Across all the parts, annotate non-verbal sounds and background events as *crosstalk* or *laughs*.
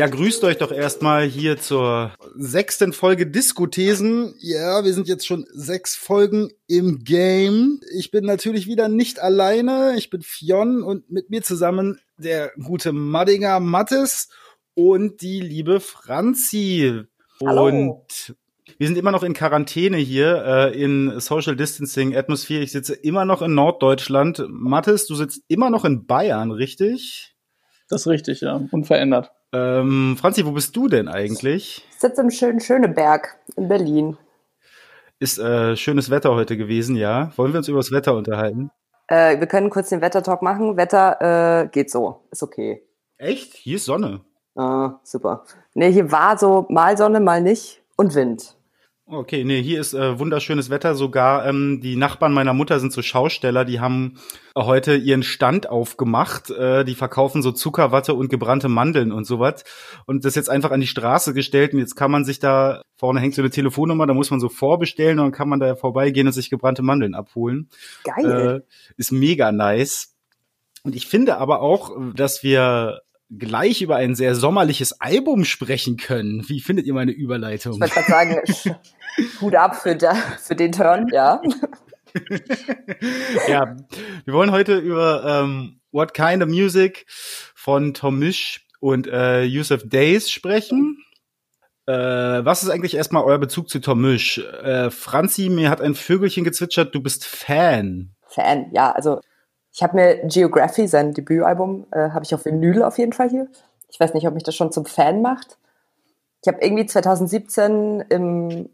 Ja, grüßt euch doch erstmal hier zur sechsten Folge Diskothesen. Ja, wir sind jetzt schon sechs Folgen im Game. Ich bin natürlich wieder nicht alleine. Ich bin Fionn und mit mir zusammen der gute Maddinger Mattes und die liebe Franzi. Hallo. Und wir sind immer noch in Quarantäne hier, äh, in Social Distancing Atmosphäre. Ich sitze immer noch in Norddeutschland. Mattes, du sitzt immer noch in Bayern, richtig? Das ist richtig, ja. Unverändert. Ähm, Franzi, wo bist du denn eigentlich? Ich sitze im schönen Schöneberg in Berlin. Ist äh, schönes Wetter heute gewesen, ja. Wollen wir uns über das Wetter unterhalten? Äh, wir können kurz den Wettertalk machen. Wetter äh, geht so, ist okay. Echt? Hier ist Sonne. Ah, super. Nee, hier war so mal Sonne, mal nicht und Wind. Okay, nee, hier ist äh, wunderschönes Wetter. Sogar ähm, die Nachbarn meiner Mutter sind so Schausteller, die haben heute ihren Stand aufgemacht. Äh, die verkaufen so Zuckerwatte und gebrannte Mandeln und sowas. Und das jetzt einfach an die Straße gestellt. Und jetzt kann man sich da, vorne hängt so eine Telefonnummer, da muss man so vorbestellen und dann kann man da vorbeigehen und sich gebrannte Mandeln abholen. Geil. Äh, ist mega nice. Und ich finde aber auch, dass wir gleich über ein sehr sommerliches Album sprechen können. Wie findet ihr meine Überleitung? Ich wollte gerade sagen, *laughs* Hut ab für, da, für den Turn, ja. ja, wir wollen heute über ähm, What Kind of Music von Tom Misch und äh, Yusuf Days sprechen. Äh, was ist eigentlich erstmal euer Bezug zu Tom Misch? Äh, Franzi, mir hat ein Vögelchen gezwitschert, du bist Fan. Fan, ja, also ich habe mir Geography, sein Debütalbum, äh, habe ich auf Vinyl auf jeden Fall hier. Ich weiß nicht, ob mich das schon zum Fan macht. Ich habe irgendwie 2017 im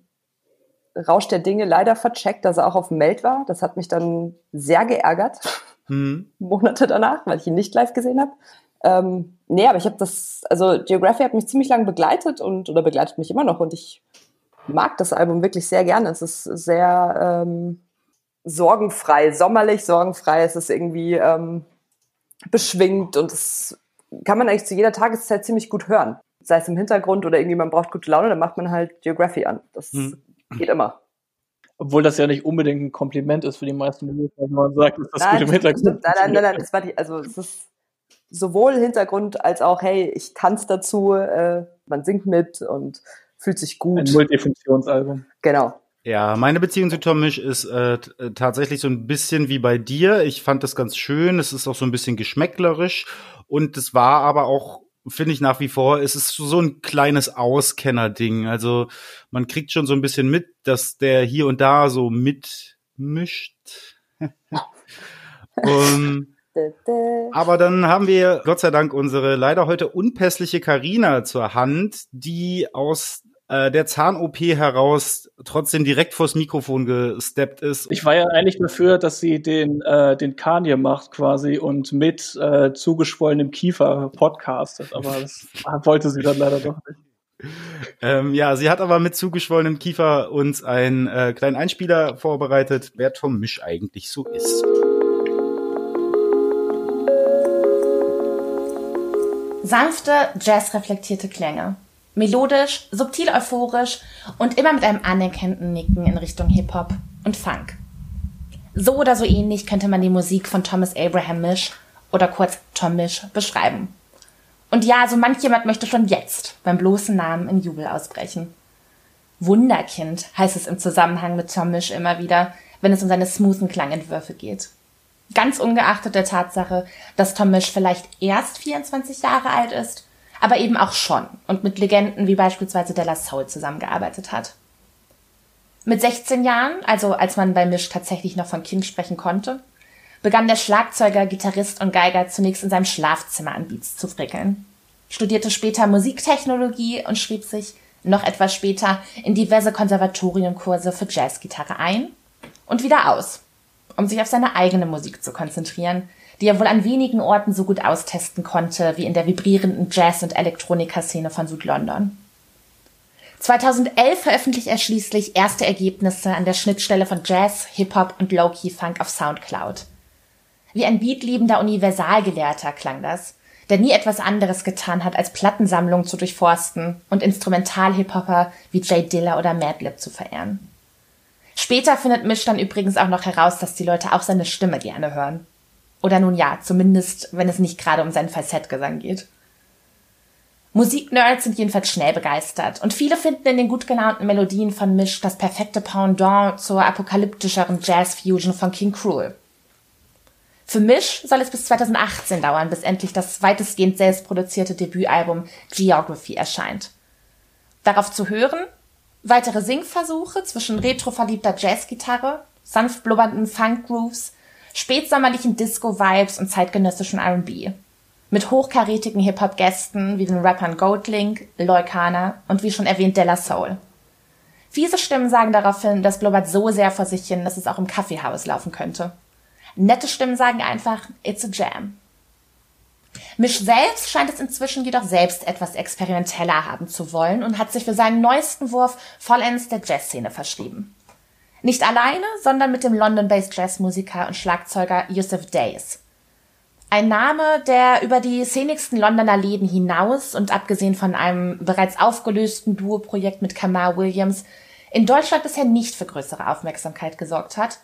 Rausch der Dinge leider vercheckt, dass er auch auf dem Meld war. Das hat mich dann sehr geärgert. Hm. *laughs* Monate danach, weil ich ihn nicht live gesehen habe. Ähm, nee, aber ich habe das, also Geography hat mich ziemlich lange begleitet und oder begleitet mich immer noch und ich mag das Album wirklich sehr gerne. Es ist sehr ähm, sorgenfrei, sommerlich sorgenfrei. Es ist irgendwie ähm, beschwingt und das kann man eigentlich zu jeder Tageszeit ziemlich gut hören. Sei es im Hintergrund oder irgendwie man braucht gute Laune, dann macht man halt Geography an. Das hm. geht immer. Obwohl das ja nicht unbedingt ein Kompliment ist für die meisten Musiker, wenn man sagt, dass das nein, gut im Hintergrund Nein, nein, nein, nein, das war die, also es ist sowohl Hintergrund als auch, hey, ich tanze dazu, äh, man singt mit und fühlt sich gut. Ein Multifunktionsalbum. Genau. Ja, meine Beziehung zu Tom Misch ist äh, äh, tatsächlich so ein bisschen wie bei dir. Ich fand das ganz schön. Es ist auch so ein bisschen geschmäcklerisch. Und es war aber auch, finde ich nach wie vor, es ist so ein kleines Auskenner-Ding. Also man kriegt schon so ein bisschen mit, dass der hier und da so mitmischt. *laughs* um, aber dann haben wir Gott sei Dank unsere leider heute unpässliche Karina zur Hand, die aus äh, der Zahn-OP heraus trotzdem direkt vors Mikrofon gesteppt ist. Ich war ja eigentlich dafür, dass sie den, äh, den Kanye macht quasi und mit äh, zugeschwollenem Kiefer podcastet, aber das *laughs* wollte sie dann leider doch nicht. Ähm, ja, sie hat aber mit zugeschwollenem Kiefer uns einen äh, kleinen Einspieler vorbereitet, wer Tom Misch eigentlich so ist. Sanfte, jazzreflektierte Klänge melodisch, subtil euphorisch und immer mit einem anerkennenden Nicken in Richtung Hip-Hop und Funk. So oder so ähnlich könnte man die Musik von Thomas Abraham Misch oder kurz Tom Misch beschreiben. Und ja, so manch jemand möchte schon jetzt beim bloßen Namen in Jubel ausbrechen. Wunderkind heißt es im Zusammenhang mit Tom Misch immer wieder, wenn es um seine smoothen Klangentwürfe geht. Ganz ungeachtet der Tatsache, dass Tom Misch vielleicht erst 24 Jahre alt ist aber eben auch schon und mit Legenden wie beispielsweise Della Soul zusammengearbeitet hat. Mit 16 Jahren, also als man bei Misch tatsächlich noch von Kind sprechen konnte, begann der Schlagzeuger, Gitarrist und Geiger zunächst in seinem Schlafzimmer an Beats zu frickeln, studierte später Musiktechnologie und schrieb sich noch etwas später in diverse Konservatoriumkurse für Jazzgitarre ein und wieder aus, um sich auf seine eigene Musik zu konzentrieren, die er wohl an wenigen Orten so gut austesten konnte wie in der vibrierenden Jazz- und Elektronikerszene von Südlondon. 2011 veröffentlichte er schließlich erste Ergebnisse an der Schnittstelle von Jazz, Hip-Hop und Low-Key-Funk auf Soundcloud. Wie ein beatliebender Universalgelehrter klang das, der nie etwas anderes getan hat, als Plattensammlungen zu durchforsten und Instrumental-Hip-Hopper wie Jay Diller oder Madlib zu verehren. Später findet Misch dann übrigens auch noch heraus, dass die Leute auch seine Stimme gerne hören. Oder nun ja, zumindest wenn es nicht gerade um seinen Falsettgesang geht. Musiknerds sind jedenfalls schnell begeistert und viele finden in den gut gelaunten Melodien von Misch das perfekte Pendant zur apokalyptischeren Jazz-Fusion von King Cruel. Für Misch soll es bis 2018 dauern, bis endlich das weitestgehend selbstproduzierte Debütalbum Geography erscheint. Darauf zu hören weitere Singversuche zwischen retroverliebter Jazzgitarre, sanft blubbernden Funk-Grooves, spätsommerlichen Disco-Vibes und zeitgenössischen R&B mit hochkarätigen Hip-Hop-Gästen wie den Rappern Goldlink, Loikana und wie schon erwähnt Della Soul. Fiese Stimmen sagen daraufhin, das blubbert so sehr vor sich hin, dass es auch im Kaffeehaus laufen könnte. Nette Stimmen sagen einfach, it's a jam. Misch selbst scheint es inzwischen jedoch selbst etwas experimenteller haben zu wollen und hat sich für seinen neuesten Wurf vollends der Jazzszene verschrieben. Nicht alleine, sondern mit dem London-based Jazzmusiker und Schlagzeuger Yusuf Days. Ein Name, der über die szenigsten Londoner Läden hinaus und abgesehen von einem bereits aufgelösten Duo-Projekt mit Kamar Williams in Deutschland bisher nicht für größere Aufmerksamkeit gesorgt hat,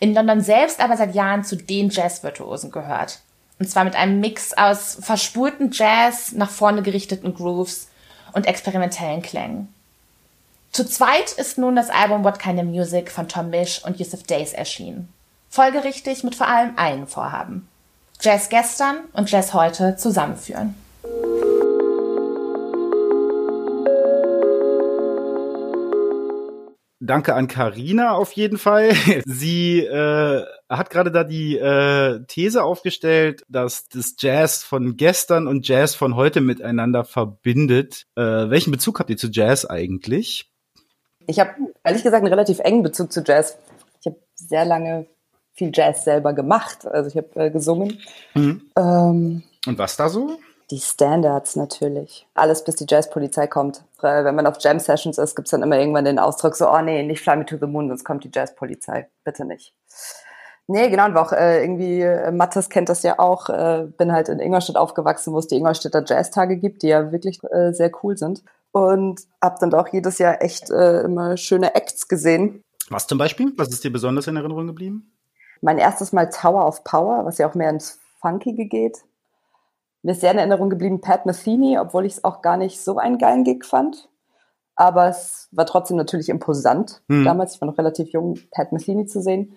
in London selbst aber seit Jahren zu den Jazz-Virtuosen gehört. Und zwar mit einem Mix aus verspulten Jazz, nach vorne gerichteten Grooves und experimentellen Klängen. Zu zweit ist nun das Album What Kind of Music von Tom Misch und Yusuf Days erschienen. Folgerichtig mit vor allem einem Vorhaben. Jazz gestern und Jazz heute zusammenführen. Danke an Karina auf jeden Fall. *laughs* Sie äh, hat gerade da die äh, These aufgestellt, dass das Jazz von gestern und Jazz von heute miteinander verbindet. Äh, welchen Bezug habt ihr zu Jazz eigentlich? Ich habe ehrlich gesagt einen relativ engen Bezug zu Jazz. Ich habe sehr lange viel Jazz selber gemacht. Also ich habe äh, gesungen. Mhm. Ähm, Und was da so? die Standards natürlich. Alles bis die Jazzpolizei kommt. Weil wenn man auf Jam-Sessions ist, gibt's dann immer irgendwann den Ausdruck so, oh nee, nicht Fly Me to the Moon, sonst kommt die Jazzpolizei. Bitte nicht. Nee, genau, und auch äh, irgendwie, äh, Mattes kennt das ja auch, äh, bin halt in Ingolstadt aufgewachsen, wo es die Ingolstädter Jazztage gibt, die ja wirklich äh, sehr cool sind. Und hab dann auch jedes Jahr echt äh, immer schöne Acts gesehen. Was zum Beispiel? Was ist dir besonders in Erinnerung geblieben? Mein erstes Mal Tower of Power, was ja auch mehr ins Funkige geht. Mir ist sehr in Erinnerung geblieben Pat Metheny, obwohl ich es auch gar nicht so einen geilen Gig fand. Aber es war trotzdem natürlich imposant. Hm. Damals, ich war noch relativ jung, Pat Metheny zu sehen.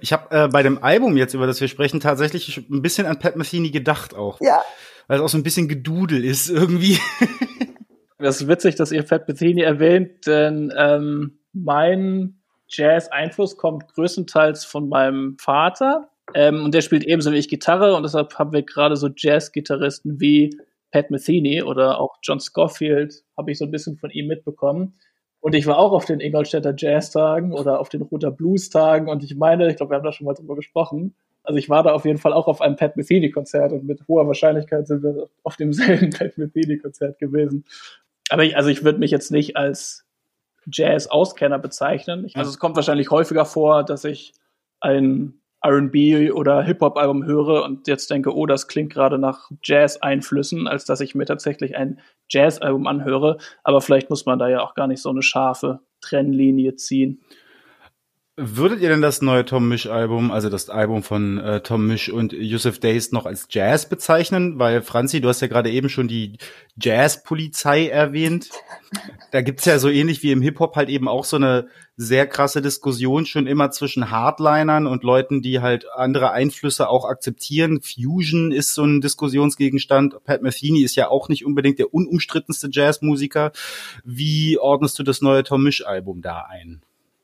Ich habe äh, bei dem Album jetzt, über das wir sprechen, tatsächlich ein bisschen an Pat Metheny gedacht auch. Ja, Weil es auch so ein bisschen Gedudel ist irgendwie. *laughs* Das ist witzig, dass ihr Fat Bethany erwähnt, denn ähm, mein Jazz-Einfluss kommt größtenteils von meinem Vater. Ähm, und der spielt ebenso wie ich Gitarre und deshalb haben wir gerade so Jazz-Gitarristen wie Pat Metheny oder auch John Scofield, habe ich so ein bisschen von ihm mitbekommen. Und ich war auch auf den Ingolstädter Jazz-Tagen oder auf den Roter Blues-Tagen und ich meine, ich glaube, wir haben da schon mal drüber gesprochen. Also ich war da auf jeden Fall auch auf einem Pat Metheny-Konzert und mit hoher Wahrscheinlichkeit sind wir auf demselben *laughs* Pat Metheny-Konzert gewesen. Aber ich, also ich würde mich jetzt nicht als Jazz-Auskenner bezeichnen. Ich, also es kommt wahrscheinlich häufiger vor, dass ich ein R&B oder Hip-Hop-Album höre und jetzt denke, oh, das klingt gerade nach Jazz-Einflüssen, als dass ich mir tatsächlich ein Jazz-Album anhöre. Aber vielleicht muss man da ja auch gar nicht so eine scharfe Trennlinie ziehen. Würdet ihr denn das neue Tom Misch-Album, also das Album von äh, Tom Misch und Yusuf Days, noch als Jazz bezeichnen? Weil, Franzi, du hast ja gerade eben schon die Jazz-Polizei erwähnt. Da gibt's ja so ähnlich wie im Hip-Hop halt eben auch so eine sehr krasse Diskussion schon immer zwischen Hardlinern und Leuten, die halt andere Einflüsse auch akzeptieren. Fusion ist so ein Diskussionsgegenstand. Pat Metheny ist ja auch nicht unbedingt der unumstrittenste Jazzmusiker. Wie ordnest du das neue Tom Misch-Album da ein?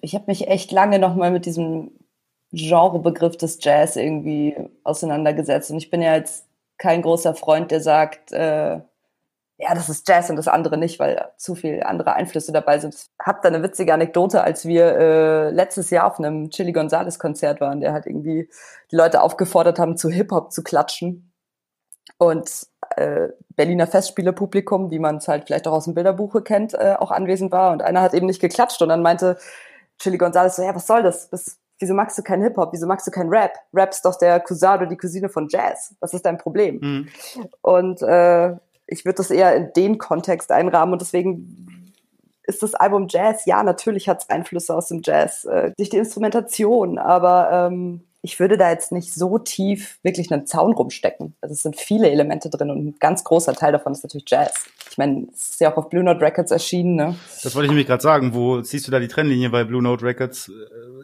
Ich habe mich echt lange nochmal mit diesem Genrebegriff des Jazz irgendwie auseinandergesetzt. Und ich bin ja jetzt kein großer Freund, der sagt, äh, ja, das ist Jazz und das andere nicht, weil zu viel andere Einflüsse dabei sind. Ich habe da eine witzige Anekdote, als wir äh, letztes Jahr auf einem Chili Gonzales Konzert waren, der halt irgendwie die Leute aufgefordert haben, zu Hip-Hop zu klatschen. Und äh, Berliner Festspielepublikum, wie man es halt vielleicht auch aus dem Bilderbuche kennt, äh, auch anwesend war. Und einer hat eben nicht geklatscht und dann meinte Chili Gonzalez so, ja, was soll das? das wieso magst du keinen Hip-Hop? Wieso magst du keinen Rap? Rap ist doch der Cousin oder die Cousine von Jazz. Was ist dein Problem? Mhm. Und äh, ich würde das eher in den Kontext einrahmen und deswegen ist das Album Jazz, ja, natürlich hat es Einflüsse aus dem Jazz, äh, durch die Instrumentation, aber ähm, ich würde da jetzt nicht so tief wirklich einen Zaun rumstecken. Also es sind viele Elemente drin und ein ganz großer Teil davon ist natürlich Jazz. Ich meine, es ist ja auch auf Blue Note Records erschienen. Ne? Das wollte ich nämlich gerade sagen. Wo siehst du da die Trennlinie bei Blue Note Records?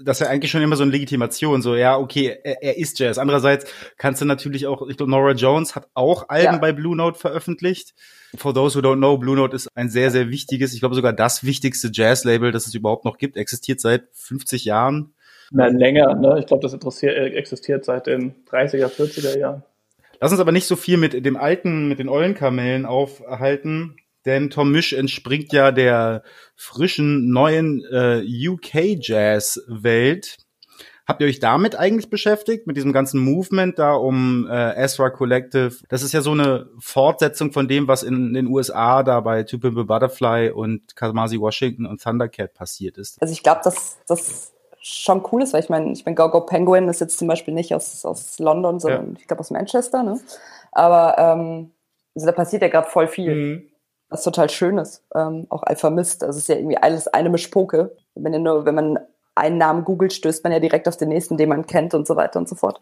Das ist ja eigentlich schon immer so eine Legitimation. So, ja, okay, er, er ist Jazz. Andererseits kannst du natürlich auch, ich glaube, Nora Jones hat auch Alben ja. bei Blue Note veröffentlicht. For those who don't know, Blue Note ist ein sehr, sehr wichtiges, ich glaube sogar das wichtigste Jazz-Label, das es überhaupt noch gibt, existiert seit 50 Jahren. Nein, länger, ne? Ich glaube, das äh, existiert seit den 30er, 40er Jahren. Lass uns aber nicht so viel mit dem alten, mit den Eulenkamellen aufhalten, denn Tom Misch entspringt ja der frischen, neuen äh, UK-Jazz-Welt. Habt ihr euch damit eigentlich beschäftigt, mit diesem ganzen Movement da um äh, Ezra Collective? Das ist ja so eine Fortsetzung von dem, was in den USA da bei Two Pimple Butterfly und Kamasi Washington und Thundercat passiert ist. Also ich glaube, dass das schon cool ist, weil ich meine, ich meine, Gogo Penguin ist jetzt zum Beispiel nicht aus, aus London, sondern ja. ich glaube aus Manchester, ne? Aber ähm, also da passiert ja gerade voll viel. Mhm. Was total schön ist. Ähm, auch Alpha Mist. Also es ist ja irgendwie alles eine Mischpoke. Wenn, nur, wenn man einen Namen googelt, stößt man ja direkt auf den nächsten, den man kennt und so weiter und so fort.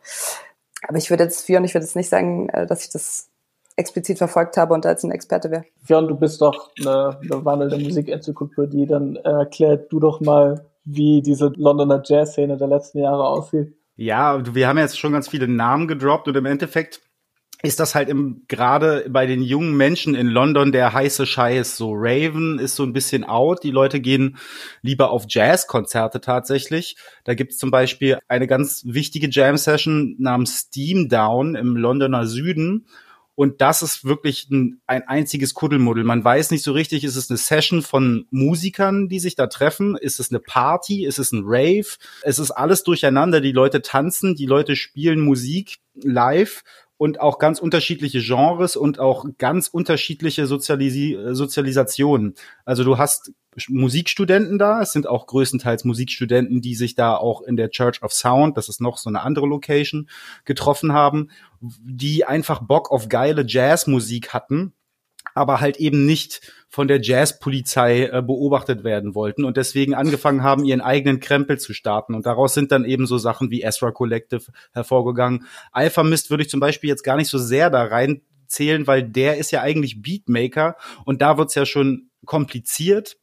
Aber ich würde jetzt, Fionn, ich würde jetzt nicht sagen, äh, dass ich das explizit verfolgt habe und da jetzt ein Experte wäre. Fionn, du bist doch eine, eine wandelnde Musikenzyklopädie, dann erklär du doch mal, wie diese Londoner Jazz-Szene der letzten Jahre aussieht. Ja, wir haben jetzt schon ganz viele Namen gedroppt und im Endeffekt ist das halt im, gerade bei den jungen Menschen in London der heiße Scheiß. So Raven ist so ein bisschen out. Die Leute gehen lieber auf Jazzkonzerte tatsächlich. Da gibt's zum Beispiel eine ganz wichtige Jam-Session namens Steam Down im Londoner Süden. Und das ist wirklich ein, ein einziges Kuddelmuddel. Man weiß nicht so richtig, ist es eine Session von Musikern, die sich da treffen? Ist es eine Party? Ist es ein Rave? Es ist alles durcheinander. Die Leute tanzen, die Leute spielen Musik live und auch ganz unterschiedliche Genres und auch ganz unterschiedliche Sozialisi Sozialisationen. Also du hast Musikstudenten da, es sind auch größtenteils Musikstudenten, die sich da auch in der Church of Sound, das ist noch so eine andere Location, getroffen haben, die einfach Bock auf geile Jazzmusik hatten aber halt eben nicht von der Jazzpolizei äh, beobachtet werden wollten und deswegen angefangen haben, ihren eigenen Krempel zu starten. Und daraus sind dann eben so Sachen wie Ezra Collective hervorgegangen. Alpha Mist würde ich zum Beispiel jetzt gar nicht so sehr da reinzählen, weil der ist ja eigentlich Beatmaker und da wird's ja schon kompliziert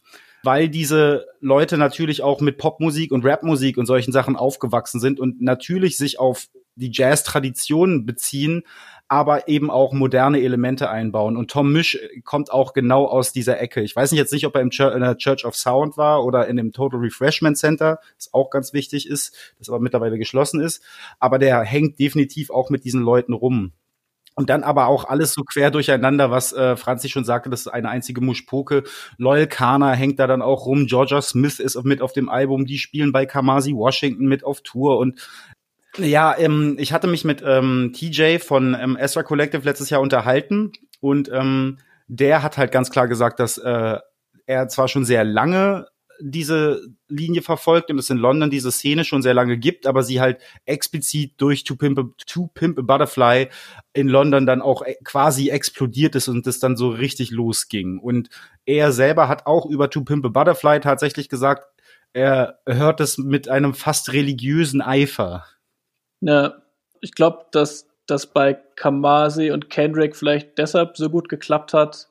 weil diese Leute natürlich auch mit Popmusik und Rapmusik und solchen Sachen aufgewachsen sind und natürlich sich auf die Jazz-Traditionen beziehen, aber eben auch moderne Elemente einbauen. Und Tom Misch kommt auch genau aus dieser Ecke. Ich weiß nicht jetzt nicht, ob er im Church, in der Church of Sound war oder in dem Total Refreshment Center, das auch ganz wichtig ist, das aber mittlerweile geschlossen ist. Aber der hängt definitiv auch mit diesen Leuten rum. Und dann aber auch alles so quer durcheinander, was äh, Franzi schon sagte, das ist eine einzige Muschpoke. Loyal Kana hängt da dann auch rum. Georgia Smith ist mit auf dem Album. Die spielen bei Kamasi Washington mit auf Tour. Und ja, ähm, ich hatte mich mit ähm, TJ von ähm, Ezra Collective letztes Jahr unterhalten und ähm, der hat halt ganz klar gesagt, dass äh, er zwar schon sehr lange diese Linie verfolgt und es in London diese Szene schon sehr lange gibt, aber sie halt explizit durch To Pimp, a, to Pimp a Butterfly in London dann auch äh, quasi explodiert ist und es dann so richtig losging. Und er selber hat auch über To Pimp a Butterfly tatsächlich gesagt, er hört es mit einem fast religiösen Eifer. Ja, ich glaube, dass das bei Kamasi und Kendrick vielleicht deshalb so gut geklappt hat,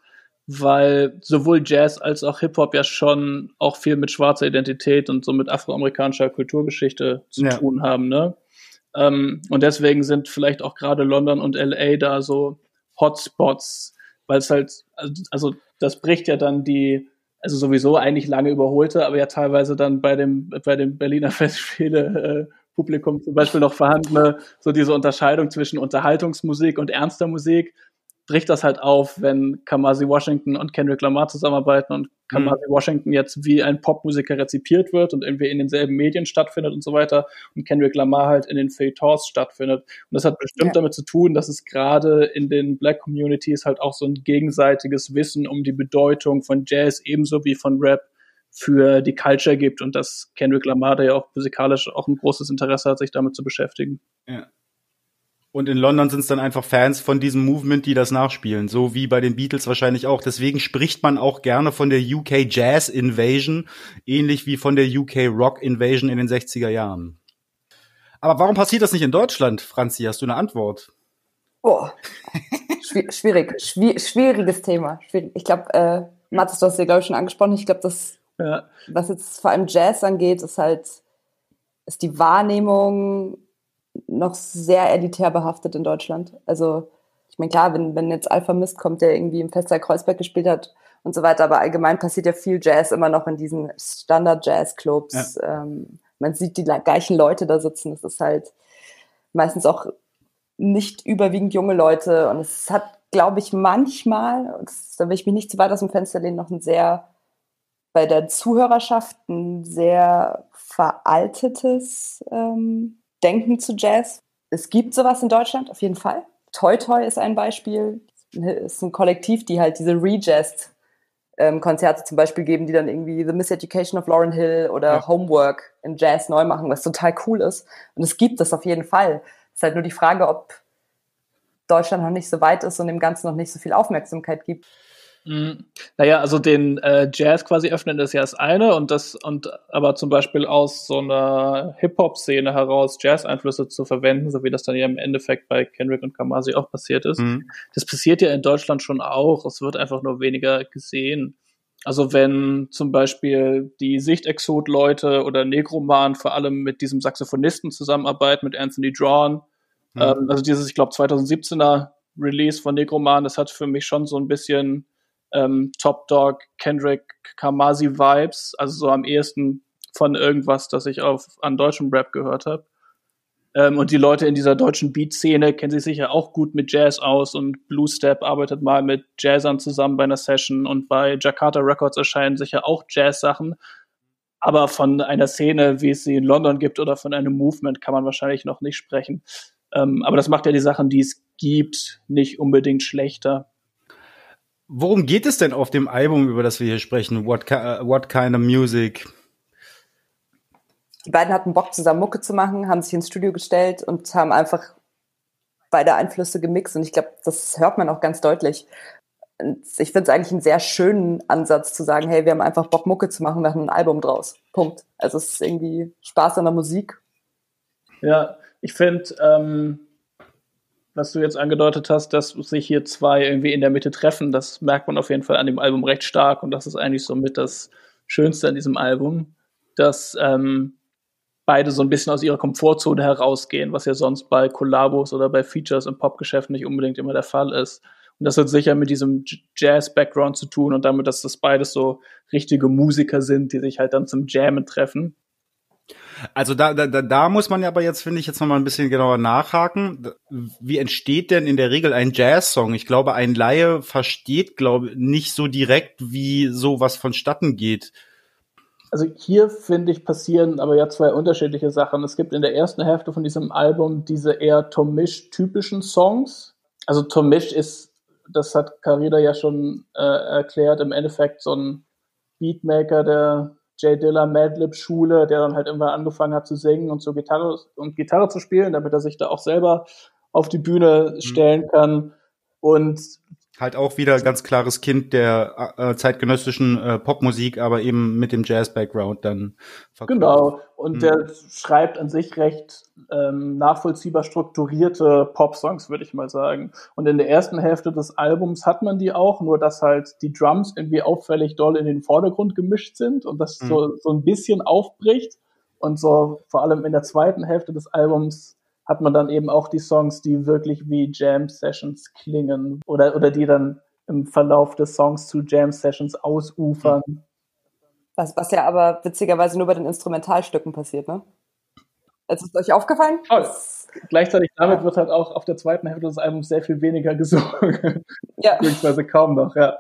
weil sowohl Jazz als auch Hip-Hop ja schon auch viel mit schwarzer Identität und so mit afroamerikanischer Kulturgeschichte zu ja. tun haben, ne? Ähm, und deswegen sind vielleicht auch gerade London und LA da so Hotspots, weil es halt, also, also das bricht ja dann die, also sowieso eigentlich lange überholte, aber ja teilweise dann bei dem, bei dem Berliner *laughs* Festspiele äh, Publikum zum Beispiel noch vorhandene, so diese Unterscheidung zwischen Unterhaltungsmusik und ernster Musik, bricht das halt auf, wenn Kamasi Washington und Kendrick Lamar zusammenarbeiten und Kamasi mhm. Washington jetzt wie ein Popmusiker rezipiert wird und irgendwie in denselben Medien stattfindet und so weiter und Kendrick Lamar halt in den Feuilletons stattfindet. Und das hat bestimmt ja. damit zu tun, dass es gerade in den Black Communities halt auch so ein gegenseitiges Wissen um die Bedeutung von Jazz ebenso wie von Rap für die Culture gibt und dass Kendrick Lamar, der ja auch physikalisch auch ein großes Interesse hat, sich damit zu beschäftigen. Ja. Und in London sind es dann einfach Fans von diesem Movement, die das nachspielen, so wie bei den Beatles wahrscheinlich auch. Deswegen spricht man auch gerne von der UK Jazz Invasion, ähnlich wie von der UK Rock Invasion in den 60er Jahren. Aber warum passiert das nicht in Deutschland, Franzi? Hast du eine Antwort? Boah, schwierig, schwieriges Thema. Ich glaube, äh, Mathis, du hast ja, glaube ich, schon angesprochen. Ich glaube, das, ja. was jetzt vor allem Jazz angeht, ist halt, ist die Wahrnehmung noch sehr elitär behaftet in Deutschland. Also, ich meine, klar, wenn, wenn jetzt Alpha Mist kommt, der irgendwie im Fester Kreuzberg gespielt hat und so weiter, aber allgemein passiert ja viel Jazz immer noch in diesen Standard-Jazz-Clubs. Ja. Ähm, man sieht die gleichen Leute da sitzen. Das ist halt meistens auch nicht überwiegend junge Leute. Und es hat, glaube ich, manchmal, das, da will ich mich nicht zu weit aus dem Fenster lehnen, noch ein sehr, bei der Zuhörerschaft ein sehr veraltetes ähm, Denken zu Jazz. Es gibt sowas in Deutschland, auf jeden Fall. Toy Toy ist ein Beispiel. Es ist ein Kollektiv, die halt diese Rejazz ähm, Konzerte zum Beispiel geben, die dann irgendwie The Miseducation of Lauren Hill oder ja. Homework in Jazz neu machen, was total cool ist. Und es gibt das auf jeden Fall. Es ist halt nur die Frage, ob Deutschland noch nicht so weit ist und dem Ganzen noch nicht so viel Aufmerksamkeit gibt. Mhm. Naja, also den äh, Jazz quasi öffnen ist ja das eine und das und aber zum Beispiel aus so einer Hip-Hop-Szene heraus Jazz-Einflüsse zu verwenden, so wie das dann ja im Endeffekt bei Kendrick und Kamasi auch passiert ist. Mhm. Das passiert ja in Deutschland schon auch. Es wird einfach nur weniger gesehen. Also wenn zum Beispiel die Sichtexot-Leute oder Negroman vor allem mit diesem Saxophonisten zusammenarbeiten, mit Anthony Drawn, mhm. ähm, also dieses, ich glaube, 2017er Release von Negroman, das hat für mich schon so ein bisschen ähm, Top Dog, Kendrick, Kamasi Vibes, also so am ehesten von irgendwas, das ich auf, an deutschem Rap gehört habe. Ähm, und die Leute in dieser deutschen Beat-Szene kennen sich sicher auch gut mit Jazz aus und Blue Step arbeitet mal mit Jazzern zusammen bei einer Session und bei Jakarta Records erscheinen sicher auch Jazz-Sachen. Aber von einer Szene, wie es sie in London gibt oder von einem Movement kann man wahrscheinlich noch nicht sprechen. Ähm, aber das macht ja die Sachen, die es gibt, nicht unbedingt schlechter. Worum geht es denn auf dem Album, über das wir hier sprechen? What, uh, what kind of music? Die beiden hatten Bock, zusammen Mucke zu machen, haben sich ins Studio gestellt und haben einfach beide Einflüsse gemixt. Und ich glaube, das hört man auch ganz deutlich. Und ich finde es eigentlich einen sehr schönen Ansatz zu sagen, hey, wir haben einfach Bock, Mucke zu machen, wir machen ein Album draus. Punkt. Also es ist irgendwie Spaß an der Musik. Ja, ich finde, ähm, was du jetzt angedeutet hast, dass sich hier zwei irgendwie in der Mitte treffen, das merkt man auf jeden Fall an dem Album recht stark und das ist eigentlich somit das Schönste an diesem Album, dass ähm, beide so ein bisschen aus ihrer Komfortzone herausgehen, was ja sonst bei Kollabos oder bei Features im Popgeschäft nicht unbedingt immer der Fall ist. Und das hat sicher mit diesem Jazz-Background zu tun und damit, dass das beides so richtige Musiker sind, die sich halt dann zum Jammen treffen. Also da, da, da muss man ja aber jetzt, finde ich, jetzt nochmal ein bisschen genauer nachhaken. Wie entsteht denn in der Regel ein Jazz-Song? Ich glaube, ein Laie versteht, glaube nicht so direkt, wie sowas vonstatten geht. Also hier, finde ich, passieren aber ja zwei unterschiedliche Sachen. Es gibt in der ersten Hälfte von diesem Album diese eher Tomisch-typischen Songs. Also Tomisch ist, das hat Carida ja schon äh, erklärt, im Endeffekt so ein Beatmaker, der Jay Diller Madlib Schule, der dann halt irgendwann angefangen hat zu singen und so Gitarre und Gitarre zu spielen, damit er sich da auch selber auf die Bühne mhm. stellen kann. Und halt auch wieder ganz klares Kind der äh, zeitgenössischen äh, Popmusik, aber eben mit dem Jazz-Background dann. Verkauft. Genau. Und mhm. der schreibt an sich recht ähm, nachvollziehbar strukturierte Pop-Songs, würde ich mal sagen. Und in der ersten Hälfte des Albums hat man die auch, nur dass halt die Drums irgendwie auffällig doll in den Vordergrund gemischt sind und das mhm. so, so ein bisschen aufbricht. Und so vor allem in der zweiten Hälfte des Albums hat man dann eben auch die Songs, die wirklich wie Jam Sessions klingen oder, oder die dann im Verlauf des Songs zu Jam Sessions ausufern. Was, was ja aber witzigerweise nur bei den Instrumentalstücken passiert, ne? Ist es euch aufgefallen? Oh, gleichzeitig damit wird halt auch auf der zweiten Hälfte des Albums sehr viel weniger gesungen. Ja. *laughs* Beziehungsweise kaum noch, ja.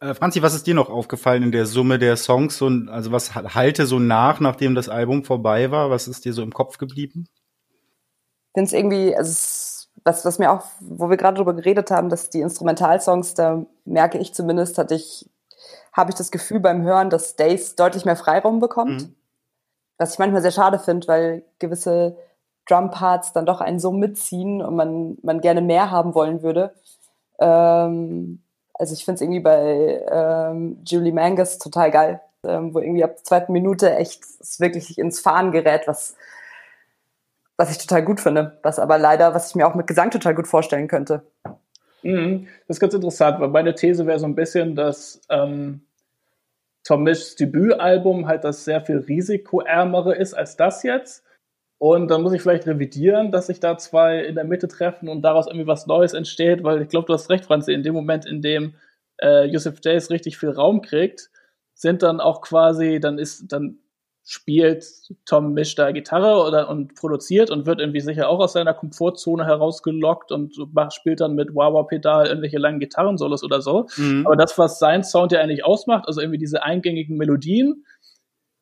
Äh, Franzi, was ist dir noch aufgefallen in der Summe der Songs? Und, also was halte so nach, nachdem das Album vorbei war? Was ist dir so im Kopf geblieben? Finde es irgendwie, also es, was, was mir auch, wo wir gerade darüber geredet haben, dass die Instrumentalsongs, da merke ich zumindest, hatte ich, habe ich das Gefühl beim Hören, dass Days deutlich mehr Freiraum bekommt. Mhm. Was ich manchmal sehr schade finde, weil gewisse Drumparts dann doch einen so mitziehen und man, man gerne mehr haben wollen würde. Ähm, also ich finde es irgendwie bei ähm, Julie Mangus total geil, ähm, wo irgendwie ab der zweiten Minute echt es wirklich ins Fahren gerät, was was ich total gut finde, was aber leider, was ich mir auch mit Gesang total gut vorstellen könnte. Mhm. Das ist ganz interessant, weil meine These wäre so ein bisschen, dass ähm, Tom Mischs Debütalbum halt das sehr viel risikoärmere ist als das jetzt. Und dann muss ich vielleicht revidieren, dass sich da zwei in der Mitte treffen und daraus irgendwie was Neues entsteht, weil ich glaube, du hast recht, Franzi, in dem Moment, in dem äh, Yusuf Days richtig viel Raum kriegt, sind dann auch quasi, dann ist, dann spielt Tom Misch da Gitarre oder und produziert und wird irgendwie sicher auch aus seiner Komfortzone herausgelockt und spielt dann mit Wawa-Pedal irgendwelche langen Gitarrensolos oder so. Mhm. Aber das, was sein Sound ja eigentlich ausmacht, also irgendwie diese eingängigen Melodien,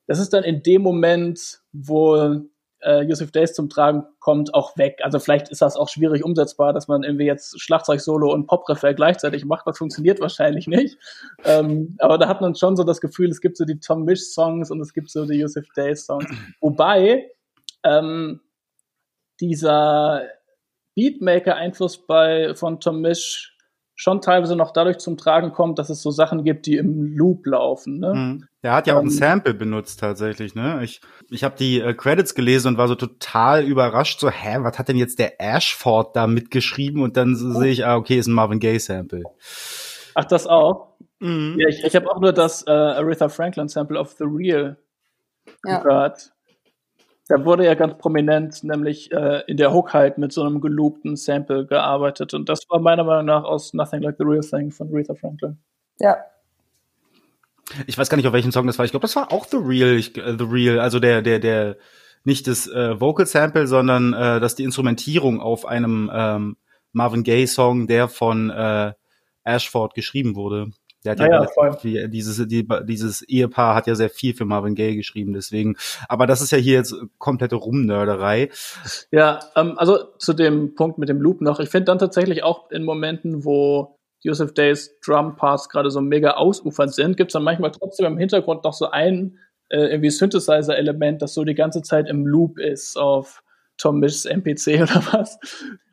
das ist dann in dem Moment, wo äh, Yusuf Days zum Tragen kommt, auch weg. Also vielleicht ist das auch schwierig umsetzbar, dass man irgendwie jetzt Schlagzeug-Solo und Pop-Refrain gleichzeitig macht. Das funktioniert wahrscheinlich nicht. Ähm, aber da hat man schon so das Gefühl, es gibt so die Tom Misch-Songs und es gibt so die Yusuf Days-Songs. Wobei ähm, dieser Beatmaker-Einfluss bei von Tom Misch schon teilweise noch dadurch zum Tragen kommt, dass es so Sachen gibt, die im Loop laufen. Ne? Mhm. Der hat ja auch ein ähm, Sample benutzt tatsächlich. Ne? Ich, ich habe die äh, Credits gelesen und war so total überrascht. So, hä, was hat denn jetzt der Ashford da mitgeschrieben? Und dann oh. sehe ich, ah, okay, ist ein Marvin Gaye Sample. Ach, das auch? Mhm. Ja, ich, ich habe auch nur das äh, Aretha Franklin Sample of The Real ja. gehört. Da wurde ja ganz prominent, nämlich äh, in der Hook halt mit so einem geloopten Sample gearbeitet. Und das war meiner Meinung nach aus Nothing Like the Real Thing von Aretha Franklin. Ja. Ich weiß gar nicht, auf welchen Song das war. Ich glaube, das war auch The Real, ich, äh, The Real, also der, der, der, nicht das äh, Vocal Sample, sondern äh, dass die Instrumentierung auf einem ähm, Marvin Gaye Song, der von äh, Ashford geschrieben wurde. Der hat ja, ja, ja viel, dieses, die, dieses Ehepaar hat ja sehr viel für Marvin Gaye geschrieben, deswegen. Aber das ist ja hier jetzt komplette Rumnörderei. Ja, ähm, also zu dem Punkt mit dem Loop noch. Ich finde dann tatsächlich auch in Momenten, wo Joseph Days Drum Parts gerade so mega ausufernd sind, gibt es dann manchmal trotzdem im Hintergrund noch so ein äh, irgendwie Synthesizer-Element, das so die ganze Zeit im Loop ist auf Tom Misch's MPC *laughs* oder was.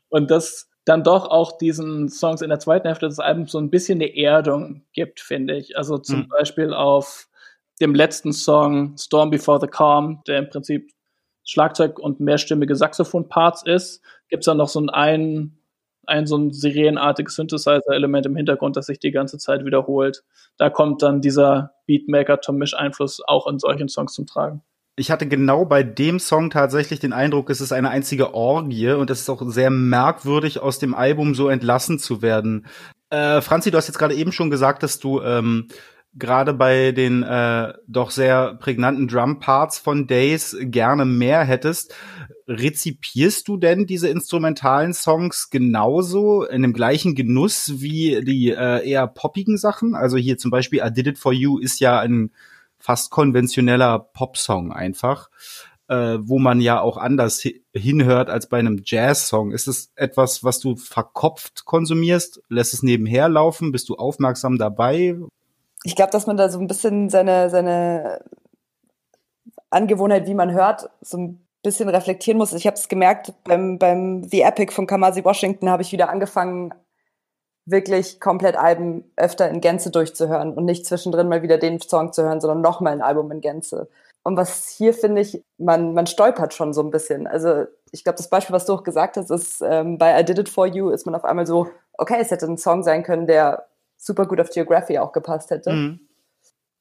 Und das dann doch auch diesen Songs in der zweiten Hälfte des Albums so ein bisschen eine Erdung gibt, finde ich. Also zum mhm. Beispiel auf dem letzten Song Storm Before the Calm, der im Prinzip Schlagzeug und mehrstimmige Saxophon-Parts ist, gibt es dann noch so ein, ein, so ein sirenartiges Synthesizer-Element im Hintergrund, das sich die ganze Zeit wiederholt. Da kommt dann dieser Beatmaker-Tom-Misch-Einfluss auch in solchen Songs zum Tragen ich hatte genau bei dem Song tatsächlich den Eindruck, es ist eine einzige Orgie und es ist auch sehr merkwürdig, aus dem Album so entlassen zu werden. Äh, Franzi, du hast jetzt gerade eben schon gesagt, dass du ähm, gerade bei den äh, doch sehr prägnanten Drum-Parts von Days gerne mehr hättest. Rezipierst du denn diese instrumentalen Songs genauso in dem gleichen Genuss wie die äh, eher poppigen Sachen? Also hier zum Beispiel I Did It For You ist ja ein fast konventioneller Popsong einfach, äh, wo man ja auch anders hinhört als bei einem Jazz-Song. Ist es etwas, was du verkopft konsumierst? Lässt es nebenher laufen? Bist du aufmerksam dabei? Ich glaube, dass man da so ein bisschen seine, seine Angewohnheit, wie man hört, so ein bisschen reflektieren muss. Ich habe es gemerkt, beim, beim The Epic von Kamasi Washington habe ich wieder angefangen, wirklich komplett Alben öfter in Gänze durchzuhören und nicht zwischendrin mal wieder den Song zu hören, sondern nochmal ein Album in Gänze. Und was hier finde ich, man, man stolpert schon so ein bisschen. Also ich glaube, das Beispiel, was du auch gesagt hast, ist ähm, bei I Did It For You ist man auf einmal so, okay, es hätte ein Song sein können, der super gut auf Geography auch gepasst hätte. Mhm.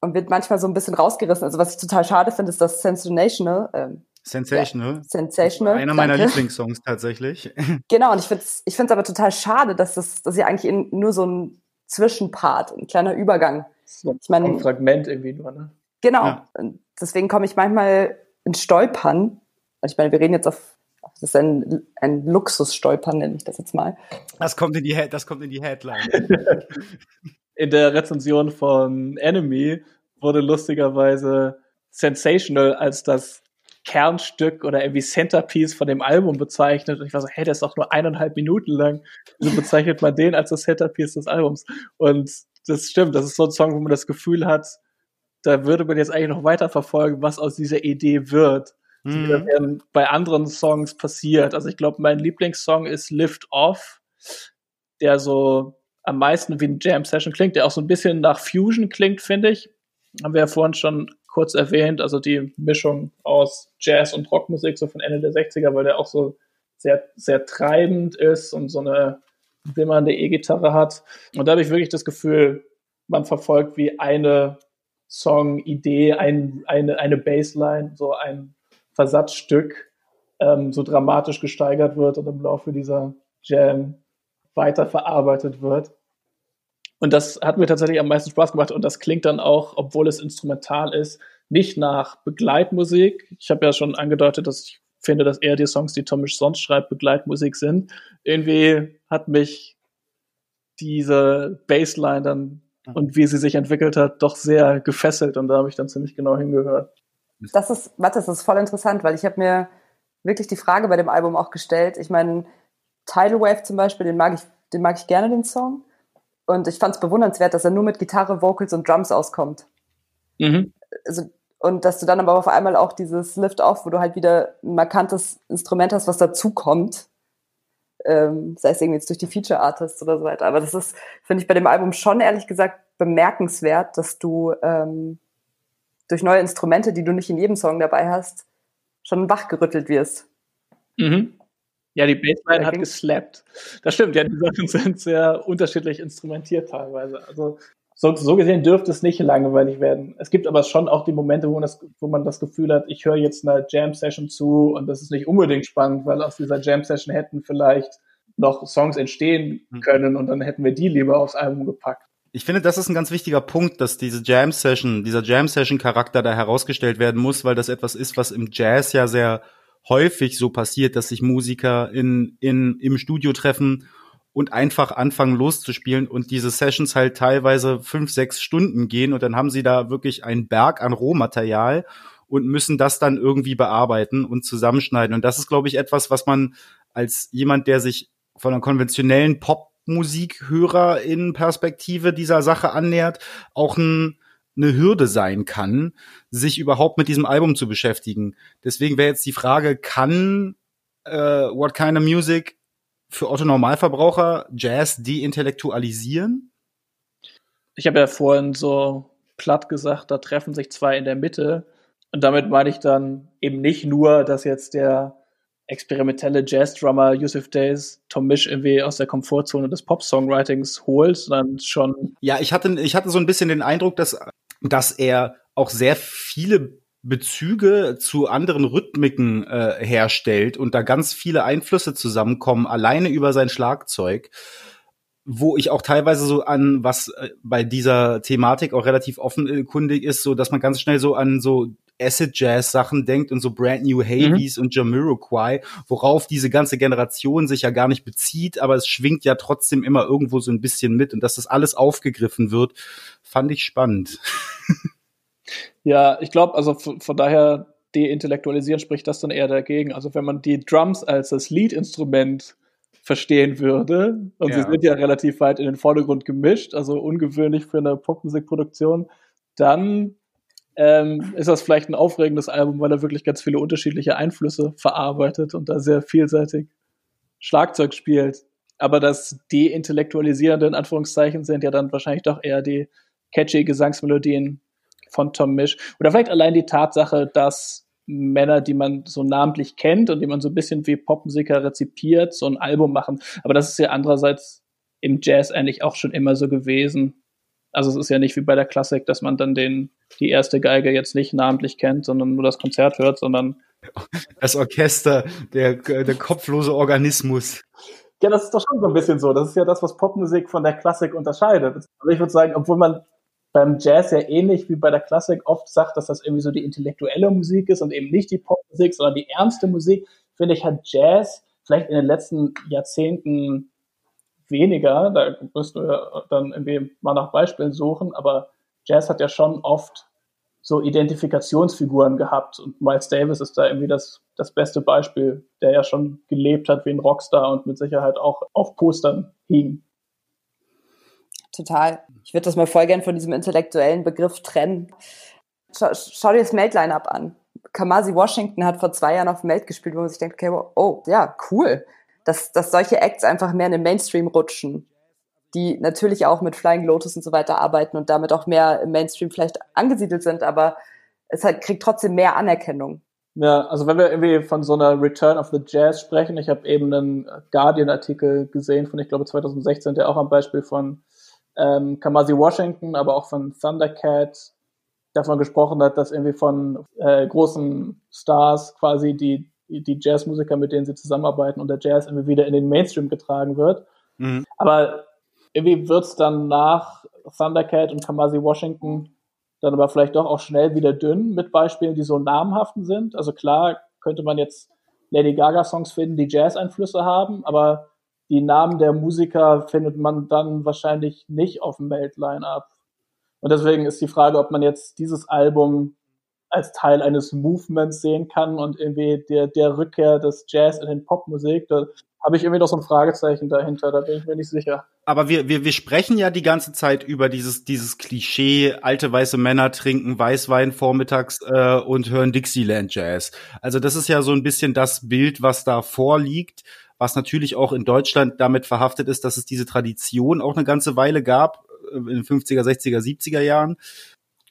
Und wird manchmal so ein bisschen rausgerissen. Also was ich total schade finde, ist, dass Sensational, ähm, Sensational. Ja, Sensational. Einer meiner Lieblingssongs tatsächlich. *laughs* Genau, und ich finde es ich find's aber total schade, dass das dass ja eigentlich in, nur so ein Zwischenpart, ein kleiner Übergang. So ich mein, ein Fragment irgendwie nur, ne? Genau. Ja. Und deswegen komme ich manchmal ins Stolpern. Ich meine, wir reden jetzt auf, das ist ein, ein Luxusstolpern, nenne ich das jetzt mal. Das kommt in die, das kommt in die Headline. *laughs* in der Rezension von Enemy wurde lustigerweise Sensational als das Kernstück oder irgendwie Centerpiece von dem Album bezeichnet. Und ich war so, hey, der ist doch nur eineinhalb Minuten lang. Wieso bezeichnet man den als das Centerpiece des Albums? Und das stimmt, das ist so ein Song, wo man das Gefühl hat, da würde man jetzt eigentlich noch weiter verfolgen, was aus dieser Idee wird. Mhm. Das bei anderen Songs passiert. Also ich glaube, mein Lieblingssong ist Lift Off, der so am meisten wie ein Jam Session klingt, der auch so ein bisschen nach Fusion klingt, finde ich. haben wir ja vorhin schon kurz erwähnt, also die Mischung aus Jazz und Rockmusik, so von Ende der 60er, weil der auch so sehr, sehr treibend ist und so eine wimmernde E-Gitarre hat. Und da habe ich wirklich das Gefühl, man verfolgt wie eine Song-Idee, ein, eine, eine Bassline, so ein Versatzstück ähm, so dramatisch gesteigert wird und im Laufe dieser Jam weiterverarbeitet wird. Und das hat mir tatsächlich am meisten Spaß gemacht und das klingt dann auch, obwohl es instrumental ist, nicht nach Begleitmusik. Ich habe ja schon angedeutet, dass ich finde, dass eher die Songs, die Tomisch sonst schreibt, Begleitmusik sind. Irgendwie hat mich diese Bassline dann und wie sie sich entwickelt hat, doch sehr gefesselt und da habe ich dann ziemlich genau hingehört. Das ist, warte, das ist voll interessant, weil ich habe mir wirklich die Frage bei dem Album auch gestellt. Ich meine, Tidal Wave zum Beispiel, den mag ich, den mag ich gerne, den Song. Und ich fand es bewundernswert, dass er nur mit Gitarre, Vocals und Drums auskommt. Mhm. Also, und dass du dann aber auf einmal auch dieses Lift-Off, wo du halt wieder ein markantes Instrument hast, was dazukommt. Ähm, sei es irgendwie jetzt durch die Feature Artists oder so weiter. Aber das ist, finde ich, bei dem Album schon ehrlich gesagt bemerkenswert, dass du ähm, durch neue Instrumente, die du nicht in jedem Song dabei hast, schon wachgerüttelt wirst. Mhm. Ja, die Bassline hat geslappt. Das stimmt, ja, die *laughs* Sachen sind sehr unterschiedlich instrumentiert teilweise. Also so, so gesehen dürfte es nicht langweilig werden. Es gibt aber schon auch die Momente, wo, das, wo man das Gefühl hat, ich höre jetzt einer Jam-Session zu und das ist nicht unbedingt spannend, weil aus dieser Jam-Session hätten vielleicht noch Songs entstehen hm. können und dann hätten wir die lieber aufs Album gepackt. Ich finde, das ist ein ganz wichtiger Punkt, dass diese Jam-Session, dieser Jam-Session-Charakter da herausgestellt werden muss, weil das etwas ist, was im Jazz ja sehr häufig so passiert, dass sich Musiker in, in, im Studio treffen und einfach anfangen loszuspielen und diese Sessions halt teilweise fünf, sechs Stunden gehen und dann haben sie da wirklich einen Berg an Rohmaterial und müssen das dann irgendwie bearbeiten und zusammenschneiden. Und das ist, glaube ich, etwas, was man als jemand, der sich von einer konventionellen Popmusikhörer in Perspektive dieser Sache annähert, auch ein eine Hürde sein kann, sich überhaupt mit diesem Album zu beschäftigen. Deswegen wäre jetzt die Frage, kann äh, What Kind of Music für Otto Normalverbraucher Jazz deintellektualisieren? Ich habe ja vorhin so platt gesagt, da treffen sich zwei in der Mitte. Und damit meine ich dann eben nicht nur, dass jetzt der experimentelle Jazz-Drummer Yusuf Days Tom Misch irgendwie aus der Komfortzone des Pop-Songwritings holt, sondern schon. Ja, ich hatte, ich hatte so ein bisschen den Eindruck, dass, dass er auch sehr viele Bezüge zu anderen Rhythmiken äh, herstellt und da ganz viele Einflüsse zusammenkommen, alleine über sein Schlagzeug wo ich auch teilweise so an, was äh, bei dieser Thematik auch relativ offenkundig ist, so dass man ganz schnell so an so Acid Jazz Sachen denkt und so Brand New Havies mhm. und Jamiroquai, worauf diese ganze Generation sich ja gar nicht bezieht, aber es schwingt ja trotzdem immer irgendwo so ein bisschen mit und dass das alles aufgegriffen wird, fand ich spannend. *laughs* ja, ich glaube, also von daher deintellektualisieren spricht das dann eher dagegen. Also wenn man die Drums als das Lead-Instrument verstehen würde. Und ja. sie sind ja relativ weit in den Vordergrund gemischt, also ungewöhnlich für eine Popmusikproduktion. Dann ähm, ist das vielleicht ein aufregendes Album, weil er wirklich ganz viele unterschiedliche Einflüsse verarbeitet und da sehr vielseitig Schlagzeug spielt. Aber das Deintellektualisierende in Anführungszeichen sind ja dann wahrscheinlich doch eher die catchy Gesangsmelodien von Tom Misch. Oder vielleicht allein die Tatsache, dass Männer, die man so namentlich kennt und die man so ein bisschen wie Popmusiker rezipiert, so ein Album machen. Aber das ist ja andererseits im Jazz eigentlich auch schon immer so gewesen. Also es ist ja nicht wie bei der Klassik, dass man dann den, die erste Geige jetzt nicht namentlich kennt, sondern nur das Konzert hört, sondern das Orchester, der, der kopflose Organismus. Ja, das ist doch schon so ein bisschen so. Das ist ja das, was Popmusik von der Klassik unterscheidet. Also ich würde sagen, obwohl man beim Jazz ja ähnlich wie bei der Klassik oft sagt, dass das irgendwie so die intellektuelle Musik ist und eben nicht die Popmusik, sondern die ernste Musik, finde ich, hat Jazz vielleicht in den letzten Jahrzehnten weniger, da müssten wir dann irgendwie mal nach Beispielen suchen, aber Jazz hat ja schon oft so Identifikationsfiguren gehabt und Miles Davis ist da irgendwie das, das beste Beispiel, der ja schon gelebt hat wie ein Rockstar und mit Sicherheit auch auf Postern hing. Total. Ich würde das mal voll gern von diesem intellektuellen Begriff trennen. Schau, schau dir das Melt-Line-Up an. Kamasi Washington hat vor zwei Jahren auf Melt gespielt, wo man sich denkt, okay, oh, ja, cool dass, dass solche Acts einfach mehr in den Mainstream rutschen. die natürlich auch mit Flying Lotus und so weiter arbeiten und damit auch mehr im Mainstream vielleicht angesiedelt sind, aber es halt, kriegt trotzdem mehr Anerkennung. Ja, also wenn wir irgendwie von so einer Return of the Jazz sprechen, ich habe eben einen Guardian-Artikel gesehen von, ich glaube, 2016, der auch am Beispiel von ähm, Kamasi Washington, aber auch von Thundercat davon gesprochen hat, dass irgendwie von äh, großen Stars quasi die, die Jazzmusiker, mit denen sie zusammenarbeiten und der Jazz irgendwie wieder in den Mainstream getragen wird. Mhm. Aber irgendwie wird's dann nach Thundercat und Kamasi Washington dann aber vielleicht doch auch schnell wieder dünn mit Beispielen, die so namhaften sind. Also klar könnte man jetzt Lady Gaga Songs finden, die Jazz-Einflüsse haben, aber die Namen der Musiker findet man dann wahrscheinlich nicht auf dem Melt-Line-Up. Und deswegen ist die Frage, ob man jetzt dieses Album als Teil eines Movements sehen kann und irgendwie der, der Rückkehr des Jazz in den Popmusik. Da habe ich irgendwie noch so ein Fragezeichen dahinter, da bin ich mir nicht sicher. Aber wir, wir, wir sprechen ja die ganze Zeit über dieses, dieses Klischee, alte weiße Männer trinken Weißwein vormittags äh, und hören Dixieland Jazz. Also das ist ja so ein bisschen das Bild, was da vorliegt, was natürlich auch in Deutschland damit verhaftet ist, dass es diese Tradition auch eine ganze Weile gab, äh, in den 50er, 60er, 70er Jahren.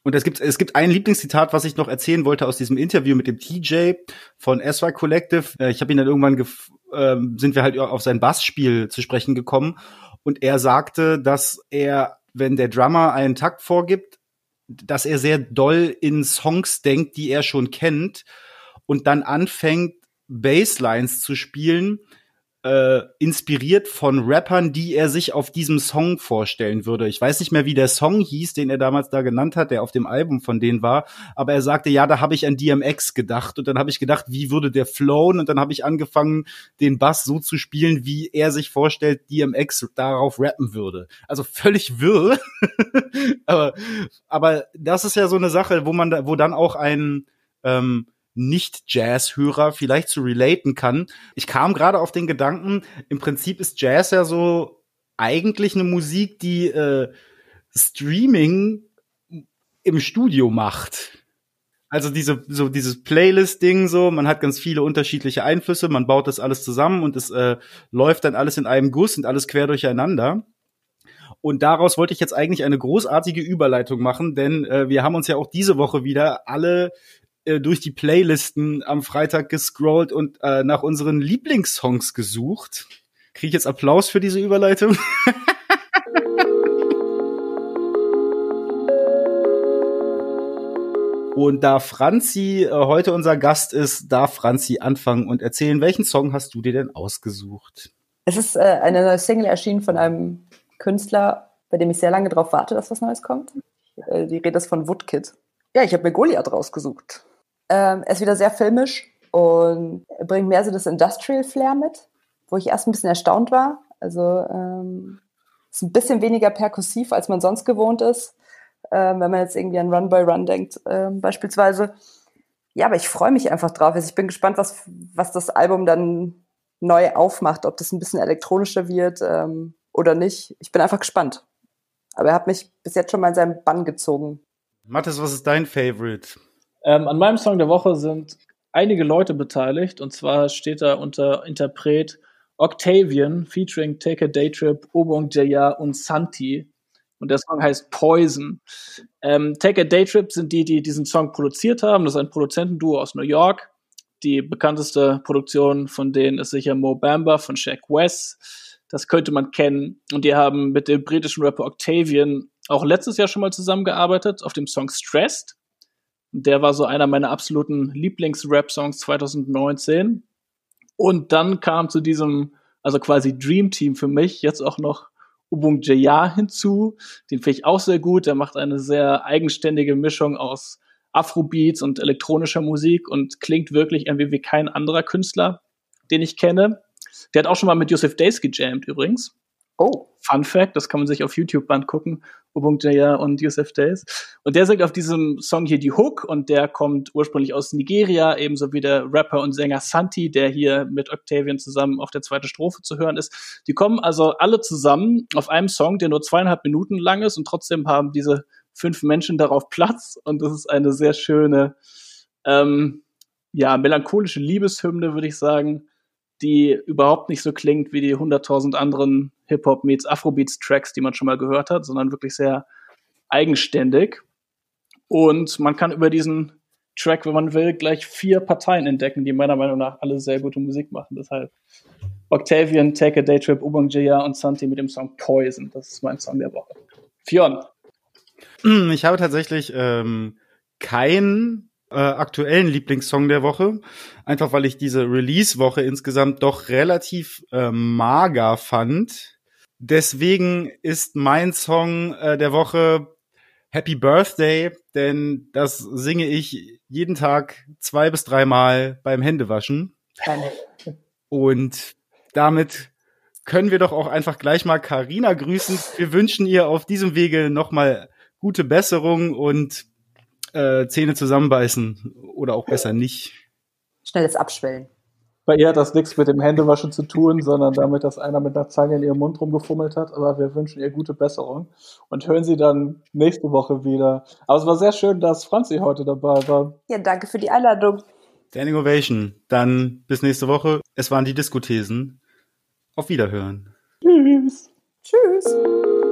Und es gibt, es gibt ein Lieblingszitat, was ich noch erzählen wollte aus diesem Interview mit dem TJ von SY Collective. Äh, ich habe ihn dann irgendwann ähm, sind wir halt auf sein Bassspiel zu sprechen gekommen und er sagte, dass er, wenn der Drummer einen Takt vorgibt, dass er sehr doll in Songs denkt, die er schon kennt und dann anfängt Basslines zu spielen, äh, inspiriert von Rappern, die er sich auf diesem Song vorstellen würde. Ich weiß nicht mehr, wie der Song hieß, den er damals da genannt hat, der auf dem Album von denen war, aber er sagte, ja, da habe ich an DMX gedacht und dann habe ich gedacht, wie würde der flowen und dann habe ich angefangen, den Bass so zu spielen, wie er sich vorstellt, DMX darauf rappen würde. Also völlig wirr. *laughs* aber, aber das ist ja so eine Sache, wo man da, wo dann auch ein ähm, nicht-Jazz-Hörer vielleicht zu relaten kann. Ich kam gerade auf den Gedanken, im Prinzip ist Jazz ja so eigentlich eine Musik, die äh, Streaming im Studio macht. Also diese so dieses Playlist-Ding so, man hat ganz viele unterschiedliche Einflüsse, man baut das alles zusammen und es äh, läuft dann alles in einem Guss und alles quer durcheinander. Und daraus wollte ich jetzt eigentlich eine großartige Überleitung machen, denn äh, wir haben uns ja auch diese Woche wieder alle äh, durch die Playlisten am Freitag gescrollt und äh, nach unseren Lieblingssongs gesucht. Kriege ich jetzt Applaus für diese Überleitung? *laughs* Und da Franzi äh, heute unser Gast ist, darf Franzi anfangen und erzählen, welchen Song hast du dir denn ausgesucht? Es ist äh, eine neue Single erschienen von einem Künstler, bei dem ich sehr lange darauf warte, dass was Neues kommt. Äh, die Rede ist von Woodkid. Ja, ich habe mir Goliath rausgesucht. Ähm, er ist wieder sehr filmisch und bringt mehr so das Industrial Flair mit, wo ich erst ein bisschen erstaunt war. Also ähm, ist ein bisschen weniger perkussiv, als man sonst gewohnt ist, ähm, wenn man jetzt irgendwie an Run by Run denkt, ähm, beispielsweise. Ja, aber ich freue mich einfach drauf. Also ich bin gespannt, was, was das Album dann neu aufmacht, ob das ein bisschen elektronischer wird ähm, oder nicht. Ich bin einfach gespannt. Aber er hat mich bis jetzt schon mal in seinen Bann gezogen. Mathis, was ist dein Favorite? Ähm, an meinem Song der Woche sind einige Leute beteiligt und zwar steht da unter Interpret Octavian featuring Take a Day Trip, Obong Jaya und Santi. Und der Song heißt Poison. Ähm, Take a Day Trip sind die, die diesen Song produziert haben. Das ist ein Produzentenduo aus New York. Die bekannteste Produktion von denen ist sicher Mo Bamba von Shaq West. Das könnte man kennen. Und die haben mit dem britischen Rapper Octavian auch letztes Jahr schon mal zusammengearbeitet auf dem Song Stressed. Der war so einer meiner absoluten Lieblings-Rap-Songs 2019. Und dann kam zu diesem, also quasi Dream Team für mich, jetzt auch noch Ubung Jaya hinzu. Den finde ich auch sehr gut. Der macht eine sehr eigenständige Mischung aus Afrobeats und elektronischer Musik und klingt wirklich irgendwie wie kein anderer Künstler, den ich kenne. Der hat auch schon mal mit Joseph Days gejammt übrigens. Oh. Fun Fact, das kann man sich auf YouTube angucken, Obung.jaya und Yusuf Days. Und der singt auf diesem Song hier die Hook und der kommt ursprünglich aus Nigeria, ebenso wie der Rapper und Sänger Santi, der hier mit Octavian zusammen auf der zweiten Strophe zu hören ist. Die kommen also alle zusammen auf einem Song, der nur zweieinhalb Minuten lang ist und trotzdem haben diese fünf Menschen darauf Platz und das ist eine sehr schöne, ähm, ja, melancholische Liebeshymne, würde ich sagen die überhaupt nicht so klingt wie die 100.000 anderen Hip-Hop meets Afrobeats Tracks, die man schon mal gehört hat, sondern wirklich sehr eigenständig. Und man kann über diesen Track, wenn man will, gleich vier Parteien entdecken, die meiner Meinung nach alle sehr gute Musik machen. Deshalb Octavian, Take a Day Trip, Ubang Jaya und Santi mit dem Song Poison. Das ist mein Song der Woche. Fionn. Ich habe tatsächlich ähm, keinen äh, aktuellen Lieblingssong der Woche, einfach weil ich diese Release-Woche insgesamt doch relativ äh, mager fand. Deswegen ist mein Song äh, der Woche Happy Birthday, denn das singe ich jeden Tag zwei bis dreimal beim Händewaschen. Und damit können wir doch auch einfach gleich mal Karina grüßen. Wir wünschen ihr auf diesem Wege nochmal gute Besserung und äh, Zähne zusammenbeißen oder auch besser nicht. Schnelles Abschwellen. Bei ihr hat das nichts mit dem Händewaschen zu tun, sondern damit, dass einer mit einer Zange in ihrem Mund rumgefummelt hat. Aber wir wünschen ihr gute Besserung und hören sie dann nächste Woche wieder. Aber es war sehr schön, dass Franzi heute dabei war. Ja, danke für die Einladung. Standing Ovation. Dann bis nächste Woche. Es waren die Diskothesen. Auf Wiederhören. Tschüss. Tschüss.